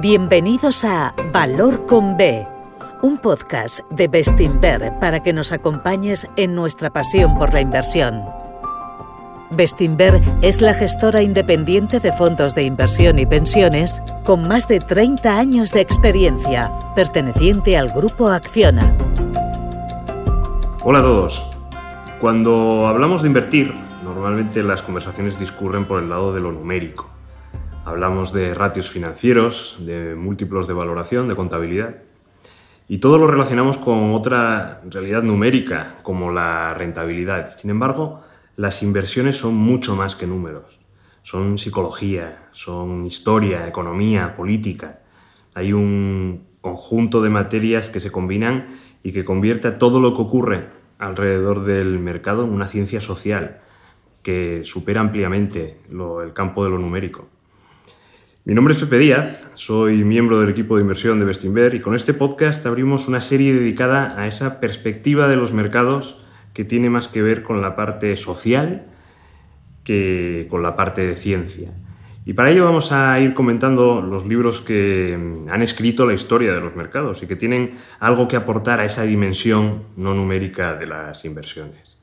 Bienvenidos a Valor con B, un podcast de Bestinver para que nos acompañes en nuestra pasión por la inversión. Bestinver es la gestora independiente de fondos de inversión y pensiones con más de 30 años de experiencia, perteneciente al grupo Acciona. Hola a todos. Cuando hablamos de invertir, normalmente las conversaciones discurren por el lado de lo numérico. Hablamos de ratios financieros, de múltiplos de valoración, de contabilidad. Y todo lo relacionamos con otra realidad numérica, como la rentabilidad. Sin embargo, las inversiones son mucho más que números. Son psicología, son historia, economía, política. Hay un conjunto de materias que se combinan y que convierte a todo lo que ocurre alrededor del mercado en una ciencia social que supera ampliamente el campo de lo numérico. Mi nombre es Pepe Díaz, soy miembro del equipo de inversión de Bestinver y con este podcast abrimos una serie dedicada a esa perspectiva de los mercados que tiene más que ver con la parte social que con la parte de ciencia. Y para ello vamos a ir comentando los libros que han escrito la historia de los mercados y que tienen algo que aportar a esa dimensión no numérica de las inversiones.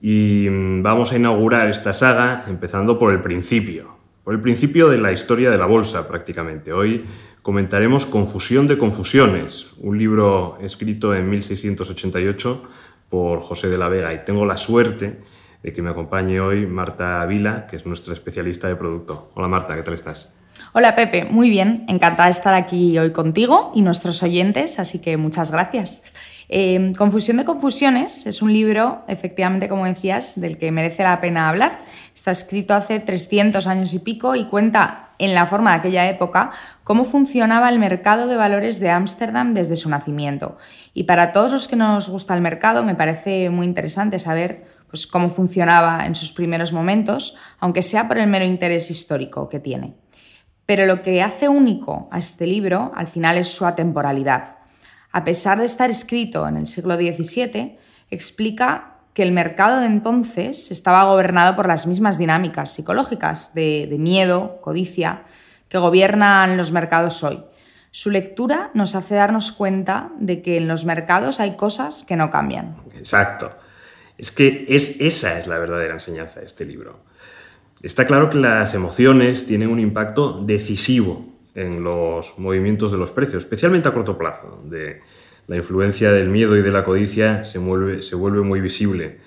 Y mm, vamos a inaugurar esta saga empezando por el principio, por el principio de la historia de la bolsa prácticamente. Hoy comentaremos Confusión de Confusiones, un libro escrito en 1688 por José de la Vega y tengo la suerte de que me acompañe hoy Marta Vila, que es nuestra especialista de producto. Hola Marta, ¿qué tal estás? Hola Pepe, muy bien, encantada de estar aquí hoy contigo y nuestros oyentes, así que muchas gracias. Eh, Confusión de Confusiones es un libro, efectivamente, como decías, del que merece la pena hablar. Está escrito hace 300 años y pico y cuenta en la forma de aquella época cómo funcionaba el mercado de valores de Ámsterdam desde su nacimiento. Y para todos los que nos gusta el mercado, me parece muy interesante saber pues, cómo funcionaba en sus primeros momentos, aunque sea por el mero interés histórico que tiene. Pero lo que hace único a este libro al final es su atemporalidad. A pesar de estar escrito en el siglo XVII, explica que el mercado de entonces estaba gobernado por las mismas dinámicas psicológicas de, miedo, codicia, que gobiernan los mercados hoy. Su lectura nos hace darnos cuenta de que en los mercados hay cosas que no cambian. Exacto. Es que es, esa es la verdadera enseñanza de este libro. Está claro que las emociones tienen un impacto decisivo en los movimientos de los precios, especialmente a corto plazo, la influencia del miedo y de la codicia se, se vuelve muy visible.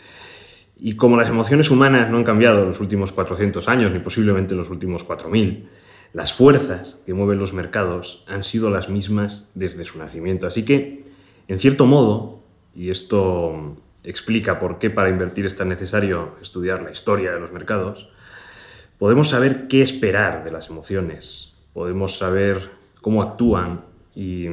Y como las emociones humanas no han cambiado en los últimos 400 años, ni posiblemente en los últimos 4.000, las fuerzas que mueven los mercados han sido las mismas desde su nacimiento. Así que, en cierto modo, y esto explica por qué para invertir es tan necesario estudiar la historia de los mercados, podemos saber qué esperar de las emociones, podemos saber cómo actúan y,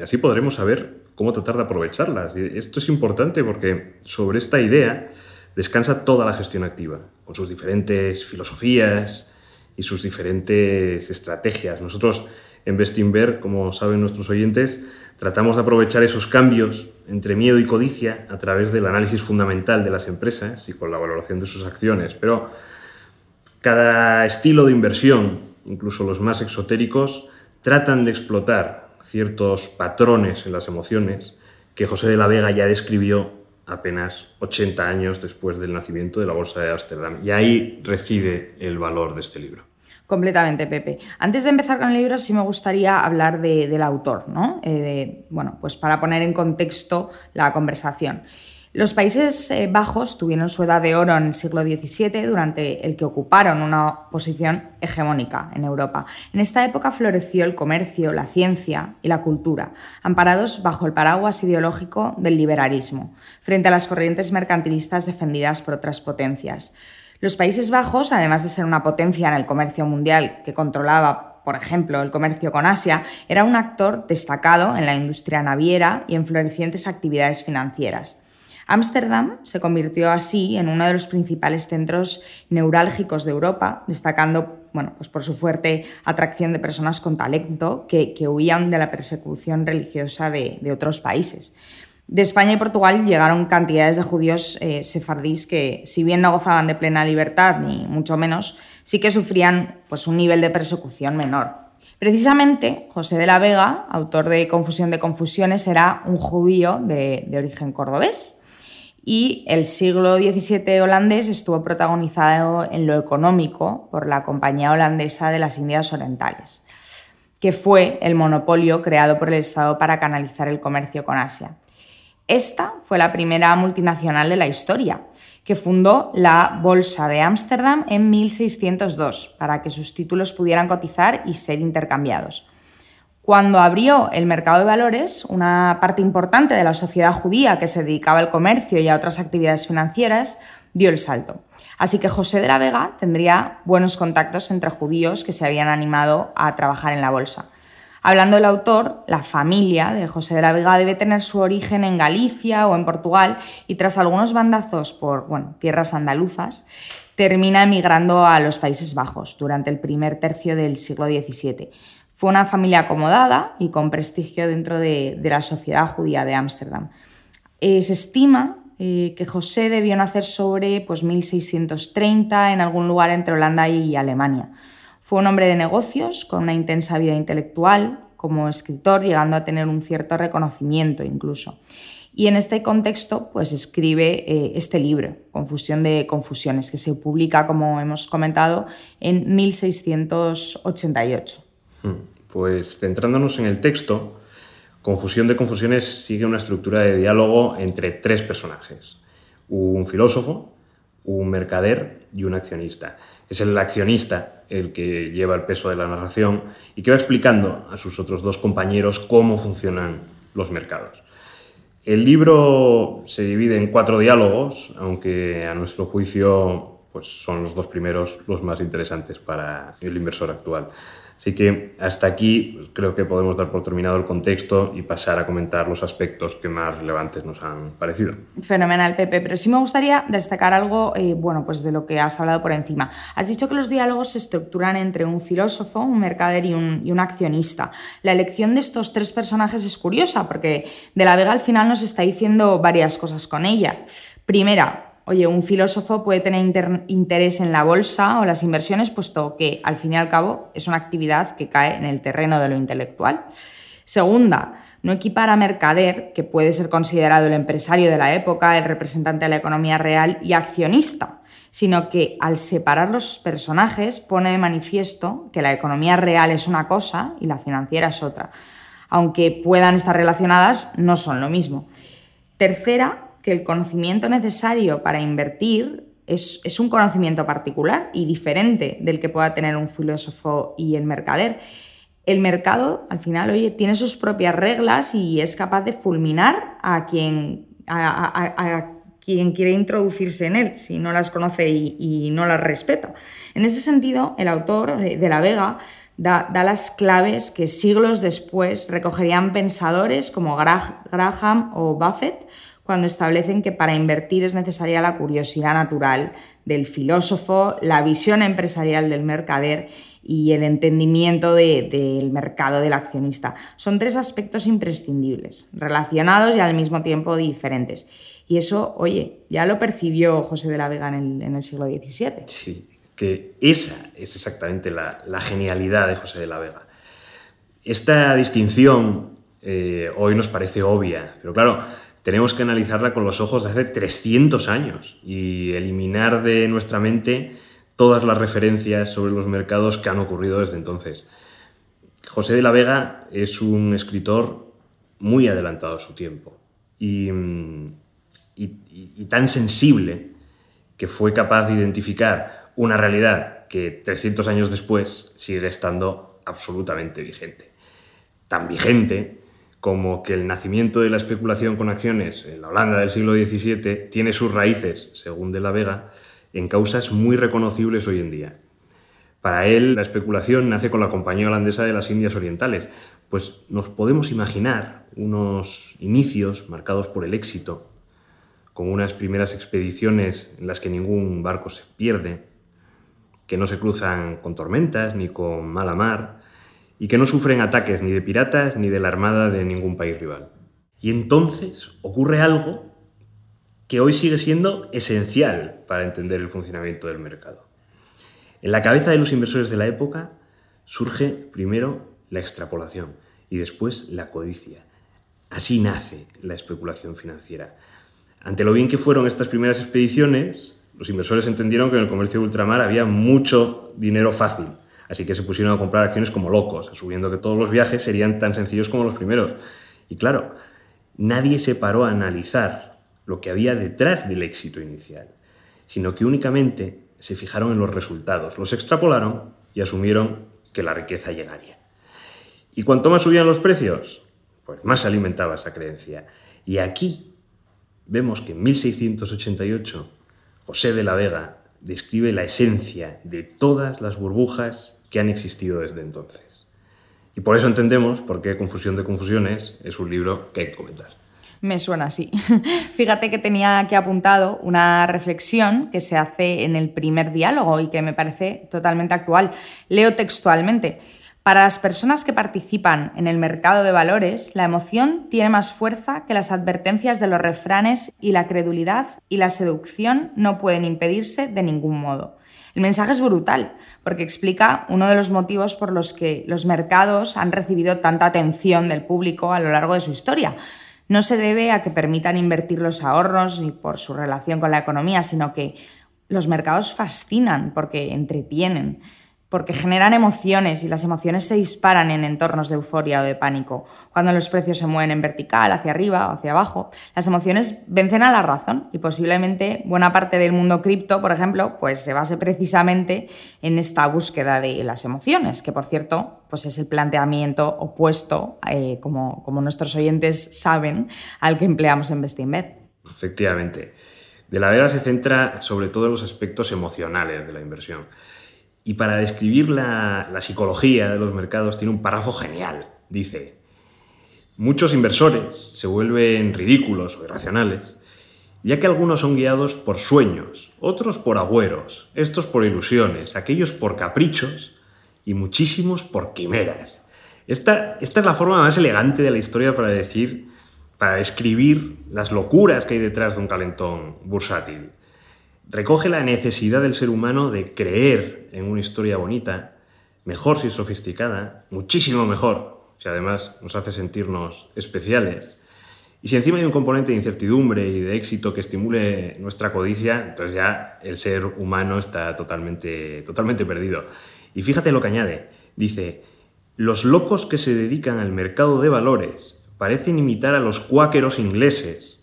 así podremos saber cómo tratar de aprovecharlas. Y esto es importante porque sobre esta idea descansa toda la gestión activa, con sus diferentes filosofías y sus diferentes estrategias. Nosotros en Bestinver, como saben nuestros oyentes, tratamos de aprovechar esos cambios entre miedo y codicia a través del análisis fundamental de las empresas y con la valoración de sus acciones. Pero cada estilo de inversión, incluso los más exotéricos, tratan de explotar ciertos patrones en las emociones que José de la Vega ya describió apenas 80 años después del nacimiento de la Bolsa de Ámsterdam. Y ahí reside el valor de este libro. Completamente, Pepe. Antes de empezar con el libro, sí me gustaría hablar del autor, ¿no? Eh, bueno, pues para poner en contexto la conversación. Los Países eh, Bajos tuvieron su edad de oro en el siglo XVII, durante el que ocuparon una posición hegemónica en Europa. En esta época floreció el comercio, la ciencia y la cultura, amparados bajo el paraguas ideológico del liberalismo, frente a las corrientes mercantilistas defendidas por otras potencias. Los Países Bajos, además de ser una potencia en el comercio mundial que controlaba, por ejemplo, el comercio con Asia, era un actor destacado en la industria naviera y en florecientes actividades financieras. Ámsterdam se convirtió así en uno de los principales centros neurálgicos de Europa, destacando bueno, pues por su fuerte atracción de personas con talento que, huían de la persecución religiosa de otros países. De España y Portugal llegaron cantidades de judíos eh, sefardíes que, si bien no gozaban de plena libertad, ni mucho menos, sí que sufrían pues, un nivel de persecución menor. Precisamente, José de la Vega, autor de Confusión de Confusiones, era un judío de origen cordobés y el siglo XVII holandés estuvo protagonizado en lo económico por la Compañía Holandesa de las Indias Orientales, que fue el monopolio creado por el Estado para canalizar el comercio con Asia. Esta fue la primera multinacional de la historia, que fundó la Bolsa de Ámsterdam en 1602 para que sus títulos pudieran cotizar y ser intercambiados. Cuando abrió el mercado de valores, una parte importante de la sociedad judía que se dedicaba al comercio y a otras actividades financieras dio el salto. Así que José de la Vega tendría buenos contactos entre judíos que se habían animado a trabajar en la bolsa. Hablando del autor, la familia de José de la Vega debe tener su origen en Galicia o en Portugal y tras algunos bandazos por tierras andaluzas, termina emigrando a los Países Bajos durante el primer tercio del siglo XVII. Fue una familia acomodada y con prestigio dentro de, la sociedad judía de Ámsterdam. Eh, se estima eh, que José debió nacer sobre pues, 1630 en algún lugar entre Holanda y Alemania. Fue un hombre de negocios con una intensa vida intelectual, como escritor, llegando a tener un cierto reconocimiento incluso. Y en este contexto, pues escribe eh, este libro, Confusión de Confusiones, que se publica, como hemos comentado, en 1688. Hmm. Pues centrándonos en el texto, Confusión de Confusiones sigue una estructura de diálogo entre tres personajes, un filósofo, un mercader y un accionista. Es el accionista el que lleva el peso de la narración y que va explicando a sus otros dos compañeros cómo funcionan los mercados. El libro se divide en cuatro diálogos, aunque a nuestro juicio pues son los dos primeros los más interesantes para el inversor actual. Así que hasta aquí pues, creo que podemos dar por terminado el contexto y pasar a comentar los aspectos que más relevantes nos han parecido. Fenomenal, Pepe, pero sí me gustaría destacar algo eh, bueno, pues de lo que has hablado por encima. Has dicho que los diálogos se estructuran entre un filósofo, un mercader y un, y un accionista. La elección de estos tres personajes es curiosa porque De la Vega al final nos está diciendo varias cosas con ella. Primera, oye, un filósofo puede tener interés en la bolsa o las inversiones, puesto que al fin y al cabo es una actividad que cae en el terreno de lo intelectual. Segunda, no equipar a mercader, que puede ser considerado el empresario de la época, el representante de la economía real y accionista, sino que al separar los personajes pone de manifiesto que la economía real es una cosa y la financiera es otra. Aunque puedan estar relacionadas, no son lo mismo. Tercera, que el conocimiento necesario para invertir es, un conocimiento particular y diferente del que pueda tener un filósofo y el mercader. El mercado, al final, oye, tiene sus propias reglas y es capaz de fulminar a quien, a, quien quiere introducirse en él, si no las conoce y, no las respeta. En ese sentido, el autor de La Vega da, da, las claves que siglos después recogerían pensadores como Graham o Buffett cuando establecen que para invertir es necesaria la curiosidad natural del filósofo, la visión empresarial del mercader y el entendimiento del mercado del accionista. Son tres aspectos imprescindibles, relacionados y al mismo tiempo diferentes. Y eso, oye, ya lo percibió José de la Vega en el, siglo XVII. Sí, que esa es exactamente la, genialidad de José de la Vega. Esta distinción eh, hoy nos parece obvia, pero claro, tenemos que analizarla con los ojos de hace 300 años y eliminar de nuestra mente todas las referencias sobre los mercados que han ocurrido desde entonces. José de la Vega es un escritor muy adelantado a su tiempo y, tan sensible que fue capaz de identificar una realidad que 300 años después sigue estando absolutamente vigente. Tan vigente como que el nacimiento de la especulación con acciones en la Holanda del siglo XVII tiene sus raíces, según de la Vega, en causas muy reconocibles hoy en día. Para él, la especulación nace con la Compañía Holandesa de las Indias Orientales, pues nos podemos imaginar unos inicios marcados por el éxito, con unas primeras expediciones en las que ningún barco se pierde, que no se cruzan con tormentas ni con mala mar, y que no sufren ataques ni de piratas ni de la armada de ningún país rival. Y entonces ocurre algo que hoy sigue siendo esencial para entender el funcionamiento del mercado. En la cabeza de los inversores de la época surge primero la extrapolación y después la codicia. Así nace la especulación financiera. Ante lo bien que fueron estas primeras expediciones, los inversores entendieron que en el comercio de ultramar había mucho dinero fácil, así que se pusieron a comprar acciones como locos, asumiendo que todos los viajes serían tan sencillos como los primeros. Y claro, nadie se paró a analizar lo que había detrás del éxito inicial, sino que únicamente se fijaron en los resultados, los extrapolaron y asumieron que la riqueza llegaría. Y cuanto más subían los precios, pues más se alimentaba esa creencia. Y aquí vemos que en 1688 José de la Vega describe la esencia de todas las burbujas que han existido desde entonces. Y por eso entendemos por qué Confusión de Confusiones es un libro que hay que comentar. Me suena así. Fíjate que tenía aquí apuntado una reflexión que se hace en el primer diálogo y que me parece totalmente actual. Leo textualmente. Para las personas que participan en el mercado de valores, la emoción tiene más fuerza que las advertencias de los refranes y la credulidad y la seducción no pueden impedirse de ningún modo. El mensaje es brutal porque explica uno de los motivos por los que los mercados han recibido tanta atención del público a lo largo de su historia. No se debe a que permitan invertir los ahorros ni por su relación con la economía, sino que los mercados fascinan porque entretienen porque generan emociones y las emociones se disparan en entornos de euforia o de pánico. Cuando los precios se mueven en vertical, hacia arriba o hacia abajo, las emociones vencen a la razón y posiblemente buena parte del mundo cripto, por ejemplo, pues se base precisamente en esta búsqueda de las emociones, que por cierto, pues es el planteamiento opuesto, eh, como, como nuestros oyentes saben, al que empleamos en Bestinbet. Efectivamente. De la Vega se centra sobre todo en los aspectos emocionales de la inversión. Y para describir la, psicología de los mercados tiene un párrafo genial. Dice, muchos inversores se vuelven ridículos o irracionales, ya que algunos son guiados por sueños, otros por agüeros, estos por ilusiones, aquellos por caprichos y muchísimos por quimeras. Esta, esta es la forma más elegante de la historia para decir, para describir las locuras que hay detrás de un calentón bursátil recoge la necesidad del ser humano de creer en una historia bonita, mejor si sofisticada, muchísimo mejor si además nos hace sentirnos especiales. Y si encima hay un componente de incertidumbre y de éxito que estimule nuestra codicia, entonces ya el ser humano está totalmente, totalmente perdido. Y fíjate lo que añade. Dice, los locos que se dedican al mercado de valores parecen imitar a los cuáqueros ingleses,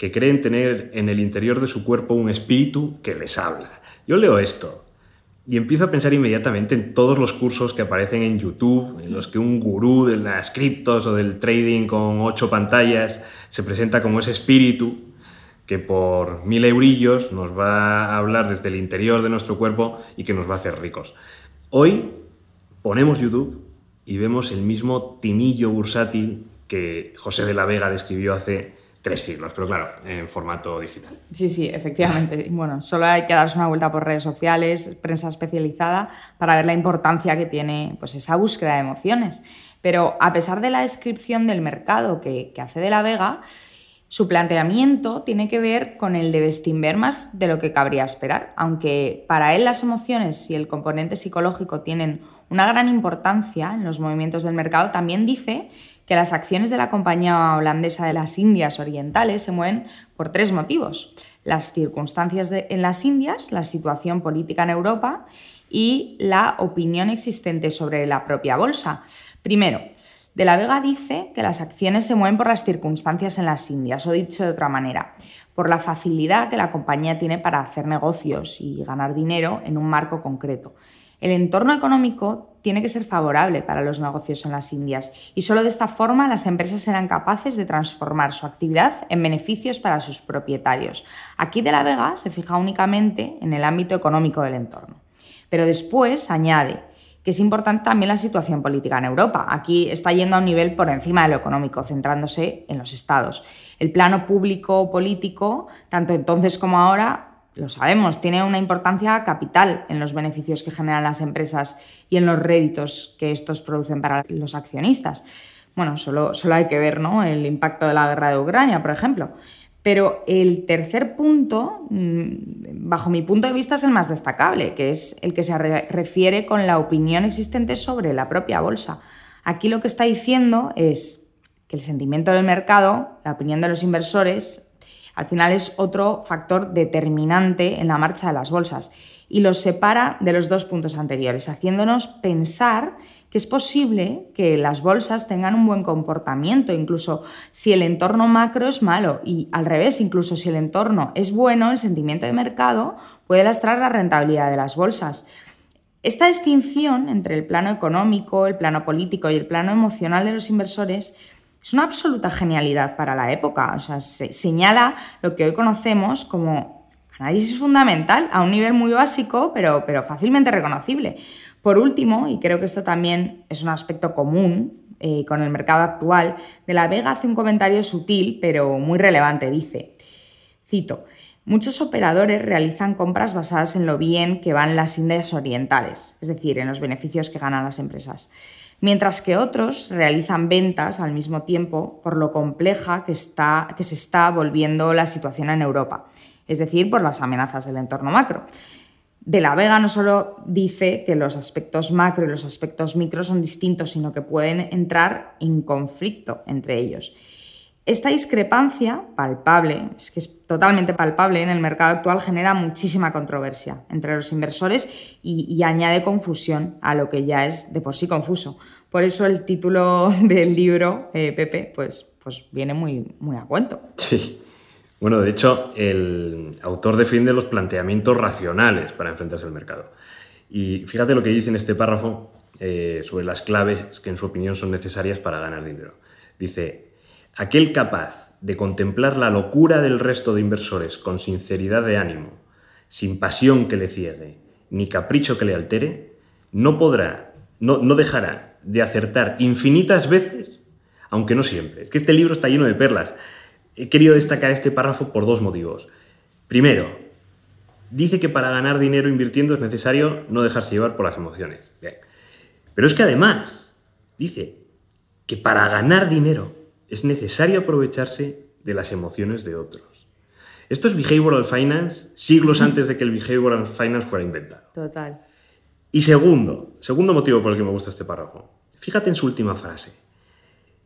que creen tener en el interior de su cuerpo un espíritu que les habla. Yo leo esto y empiezo a pensar inmediatamente en todos los cursos que aparecen en YouTube, en los que un gurú de las criptos o del trading con ocho pantallas se presenta como ese espíritu que por mil eurillos nos va a hablar desde el interior de nuestro cuerpo y que nos va a hacer ricos. Hoy ponemos YouTube y vemos el mismo timillo bursátil que José de la Vega describió hace tres siglos, pero claro, en formato digital. Sí, sí, efectivamente. Bueno, solo hay que darse una vuelta por redes sociales, prensa especializada, para ver la importancia que tiene pues, esa búsqueda de emociones. Pero a pesar de la descripción del mercado que, hace de la Vega, su planteamiento tiene que ver con el de Bestinver más de lo que cabría esperar, aunque para él las emociones y el componente psicológico tienen una gran importancia en los movimientos del mercado, también dice que las acciones de la compañía holandesa de las Indias Orientales se mueven por tres motivos. Las circunstancias en las Indias, la situación política en Europa y la opinión existente sobre la propia bolsa. Primero, de la Vega dice que las acciones se mueven por las circunstancias en las Indias, o dicho de otra manera, por la facilidad que la compañía tiene para hacer negocios y ganar dinero en un marco concreto. El entorno económico tiene que ser favorable para los negocios en las Indias y solo de esta forma las empresas serán capaces de transformar su actividad en beneficios para sus propietarios. Aquí de la Vega se fija únicamente en el ámbito económico del entorno. Pero después añade que es importante también la situación política en Europa. Aquí está yendo a un nivel por encima de lo económico, centrándose en los estados. El plano público político, tanto entonces como ahora, lo sabemos, tiene una importancia capital en los beneficios que generan las empresas y en los réditos que estos producen para los accionistas. Bueno, solo, solo hay que ver ¿no? el impacto de la guerra de Ucrania, por ejemplo. Pero el tercer punto, mm, bajo mi punto de vista, es el más destacable, que es el que se refiere con la opinión existente sobre la propia bolsa. Aquí lo que está diciendo es que el sentimiento del mercado, la opinión de los inversores, al final es otro factor determinante en la marcha de las bolsas y los separa de los dos puntos anteriores, haciéndonos pensar que es posible que las bolsas tengan un buen comportamiento, incluso si el entorno macro es malo y al revés, incluso si el entorno es bueno, el sentimiento de mercado puede lastrar la rentabilidad de las bolsas. Esta distinción entre el plano económico, el plano político y el plano emocional de los inversores es una absoluta genialidad para la época. O sea, se señala lo que hoy conocemos como análisis fundamental a un nivel muy básico, pero, pero fácilmente reconocible. Por último, y creo que esto también es un aspecto común eh, con el mercado actual, De la Vega hace un comentario sutil pero muy relevante. Dice, cito, Muchos operadores realizan compras basadas en lo bien que van las índices orientales, es decir, en los beneficios que ganan las empresas, mientras que otros realizan ventas al mismo tiempo por lo compleja que, está, que se está volviendo la situación en Europa, es decir, por las amenazas del entorno macro. De la Vega no solo dice que los aspectos macro y los aspectos micro son distintos, sino que pueden entrar en conflicto entre ellos. Esta discrepancia palpable, es que es totalmente palpable en el mercado actual, genera muchísima controversia entre los inversores y, añade confusión a lo que ya es de por sí confuso. Por eso el título del libro, eh, Pepe, pues, pues viene muy, muy a cuento. Sí. Bueno, de hecho, el autor defiende los planteamientos racionales para enfrentarse al mercado. Y fíjate lo que dice en este párrafo eh, sobre las claves que en su opinión son necesarias para ganar dinero. Dice, aquel capaz de contemplar la locura del resto de inversores con sinceridad de ánimo, sin pasión que le ciegue, ni capricho que le altere, no podrá, no, no dejará de acertar infinitas veces, aunque no siempre. Es que este libro está lleno de perlas. He querido destacar este párrafo por dos motivos. Primero, dice que para ganar dinero invirtiendo es necesario no dejarse llevar por las emociones. Pero es que además dice que para ganar dinero es necesario aprovecharse de las emociones de otros. Esto es behavioral finance siglos antes de que el behavioral finance fuera inventado. Total. Y segundo, segundo motivo por el que me gusta este párrafo. Fíjate en su última frase.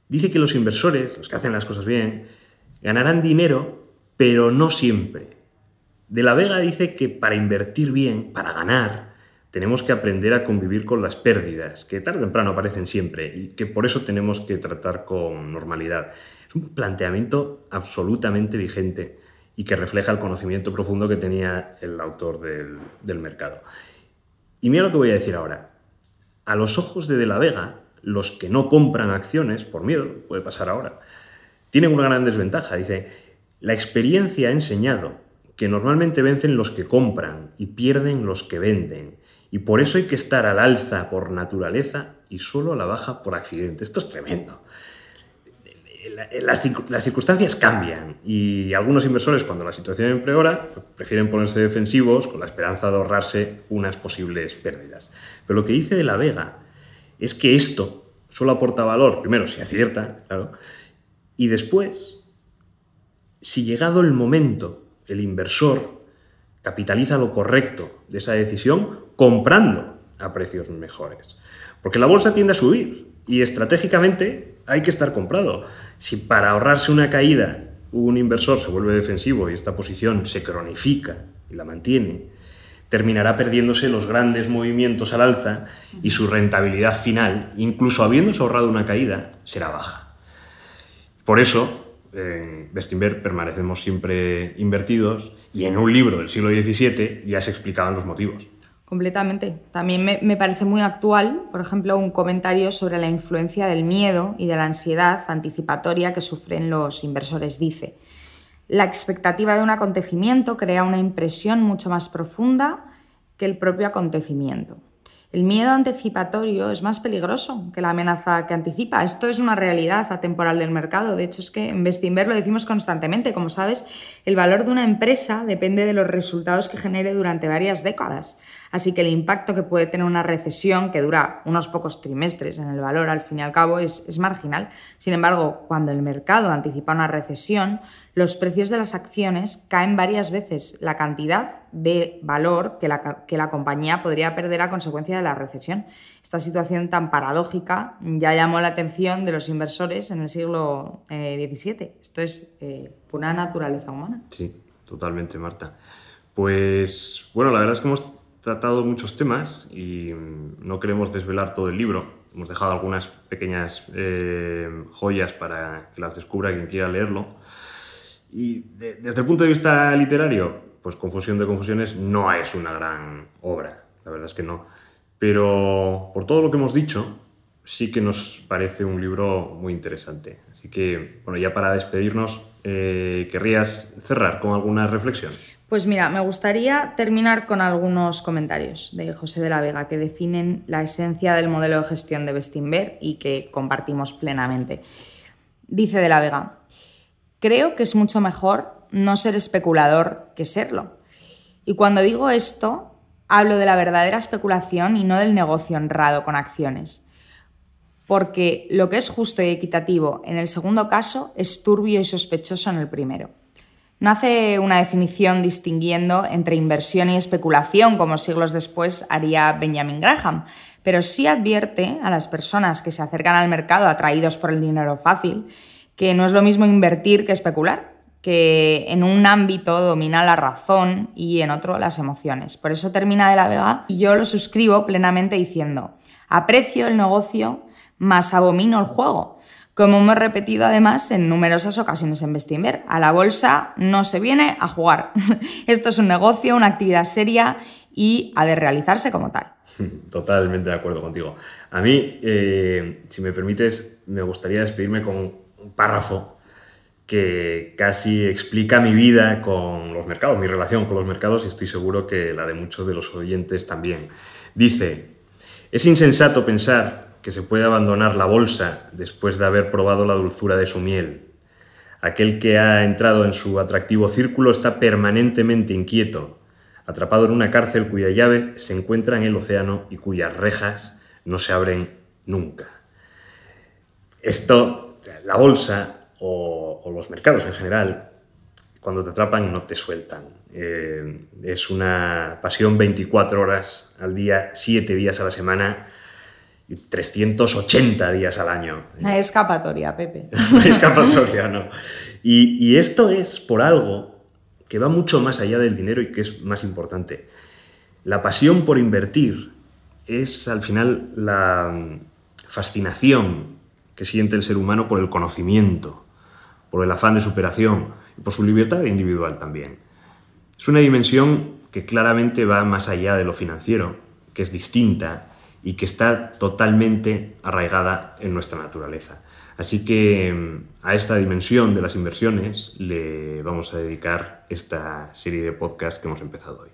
Dice que los inversores, los que hacen las cosas bien, Ganarán dinero, pero no siempre. De la Vega dice que para invertir bien, para ganar, tenemos que aprender a convivir con las pérdidas, que tarde o temprano aparecen siempre y que por eso tenemos que tratar con normalidad. Es un planteamiento absolutamente vigente y que refleja el conocimiento profundo que tenía el autor del, del mercado. Y mira lo que voy a decir ahora. A los ojos de De la Vega, los que no compran acciones, por miedo, puede pasar ahora, tienen una gran desventaja. Dice, la experiencia ha enseñado que normalmente vencen los que compran y pierden los que venden. Y por eso hay que estar al alza por naturaleza y solo a la baja por accidente. Esto es tremendo. Las, circunstancias cambian y algunos inversores cuando la situación empeora prefieren ponerse defensivos con la esperanza de ahorrarse unas posibles pérdidas. Pero lo que dice de la Vega es que esto solo aporta valor, primero si acierta, claro, y después, si llegado el momento, el inversor capitaliza lo correcto de esa decisión comprando a precios mejores. Porque la bolsa tiende a subir y estratégicamente hay que estar comprado. Si para ahorrarse una caída un inversor se vuelve defensivo y esta posición se cronifica y la mantiene, terminará perdiéndose los grandes movimientos al alza y su rentabilidad final, incluso habiéndose ahorrado una caída, será baja. Por eso, en permanecemos siempre invertidos y en un libro del siglo XVII ya se explicaban los motivos. Completamente. También me, parece muy actual, por ejemplo, un comentario sobre la influencia del miedo y de la ansiedad anticipatoria que sufren los inversores. Dice, la expectativa de un acontecimiento crea una impresión mucho más profunda que el propio acontecimiento. El miedo anticipatorio es más peligroso que la amenaza que anticipa. Esto es una realidad atemporal del mercado. De hecho, es que en Bestinver lo decimos constantemente. Como sabes, el valor de una empresa depende de los resultados que genere durante varias décadas. Así que el impacto que puede tener una recesión que dura unos pocos trimestres en el valor, al fin y al cabo, es, marginal. Sin embargo, cuando el mercado anticipa una recesión, los precios de las acciones caen varias veces la cantidad de valor que la, que la, compañía podría perder a consecuencia de la recesión. Esta situación tan paradójica ya llamó la atención de los inversores en el siglo XVII. Eh, Esto es eh, pura naturaleza humana. Sí, totalmente, Marta. Pues bueno, la verdad es que hemos tratado muchos temas y no queremos desvelar todo el libro. Hemos dejado algunas pequeñas eh, joyas para que las descubra quien quiera leerlo. Y desde el punto de vista literario, pues Confusión de Confusiones no es una gran obra, la verdad es que no. Pero por todo lo que hemos dicho, sí que nos parece un libro muy interesante. Así que, bueno, ya para despedirnos, eh, ¿querrías cerrar con alguna reflexión? Pues mira, me gustaría terminar con algunos comentarios de José de la Vega que definen la esencia del modelo de gestión de Bestinver y que compartimos plenamente. Dice de la Vega, Creo que es mucho mejor no ser especulador que serlo. Y cuando digo esto, hablo de la verdadera especulación y no del negocio honrado con acciones. Porque lo que es justo y equitativo en el segundo caso es turbio y sospechoso en el primero. No hace una definición distinguiendo entre inversión y especulación como siglos después haría Benjamin Graham, pero sí advierte a las personas que se acercan al mercado atraídos por el dinero fácil que no es lo mismo invertir que especular, que en un ámbito domina la razón y en otro las emociones. Por eso termina de la Vega y yo lo suscribo plenamente diciendo, aprecio el negocio, más abomino el juego. Como hemos repetido además en numerosas ocasiones en Bestinver, a la bolsa no se viene a jugar. Esto es un negocio, una actividad seria y ha de realizarse como tal. Totalmente de acuerdo contigo. A mí, eh, si me permites, me gustaría despedirme con un párrafo que casi explica mi vida con los mercados, mi relación con los mercados y estoy seguro que la de muchos de los oyentes también. Dice, es insensato pensar que se puede abandonar la bolsa después de haber probado la dulzura de su miel. Aquel que ha entrado en su atractivo círculo está permanentemente inquieto, atrapado en una cárcel cuya llave se encuentra en el océano y cuyas rejas no se abren nunca. Esto la bolsa o, los mercados en general, cuando te atrapan no te sueltan. Eh, es una pasión 24 horas al día, 7 días a la semana 380 días al año. Una escapatoria, Pepe. Una escapatoria, no. Y, y esto es por algo que va mucho más allá del dinero y que es más importante. La pasión por invertir es al final la fascinación que siente el ser humano por el conocimiento, por el afán de superación y por su libertad individual también. Es una dimensión que claramente va más allá de lo financiero, que es distinta y que está totalmente arraigada en nuestra naturaleza. Así que mm, a esta dimensión de las inversiones le vamos a dedicar esta serie de podcasts que hemos empezado hoy.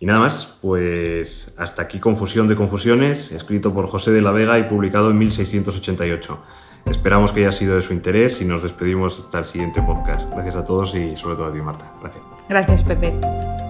Y nada más, pues hasta aquí Confusión de Confusiones, escrito por José de la Vega y publicado en 1688. Esperamos que haya sido de su interés y nos despedimos hasta el siguiente podcast. Gracias a todos y sobre todo a ti, Marta. Gracias. Gracias, Pepe.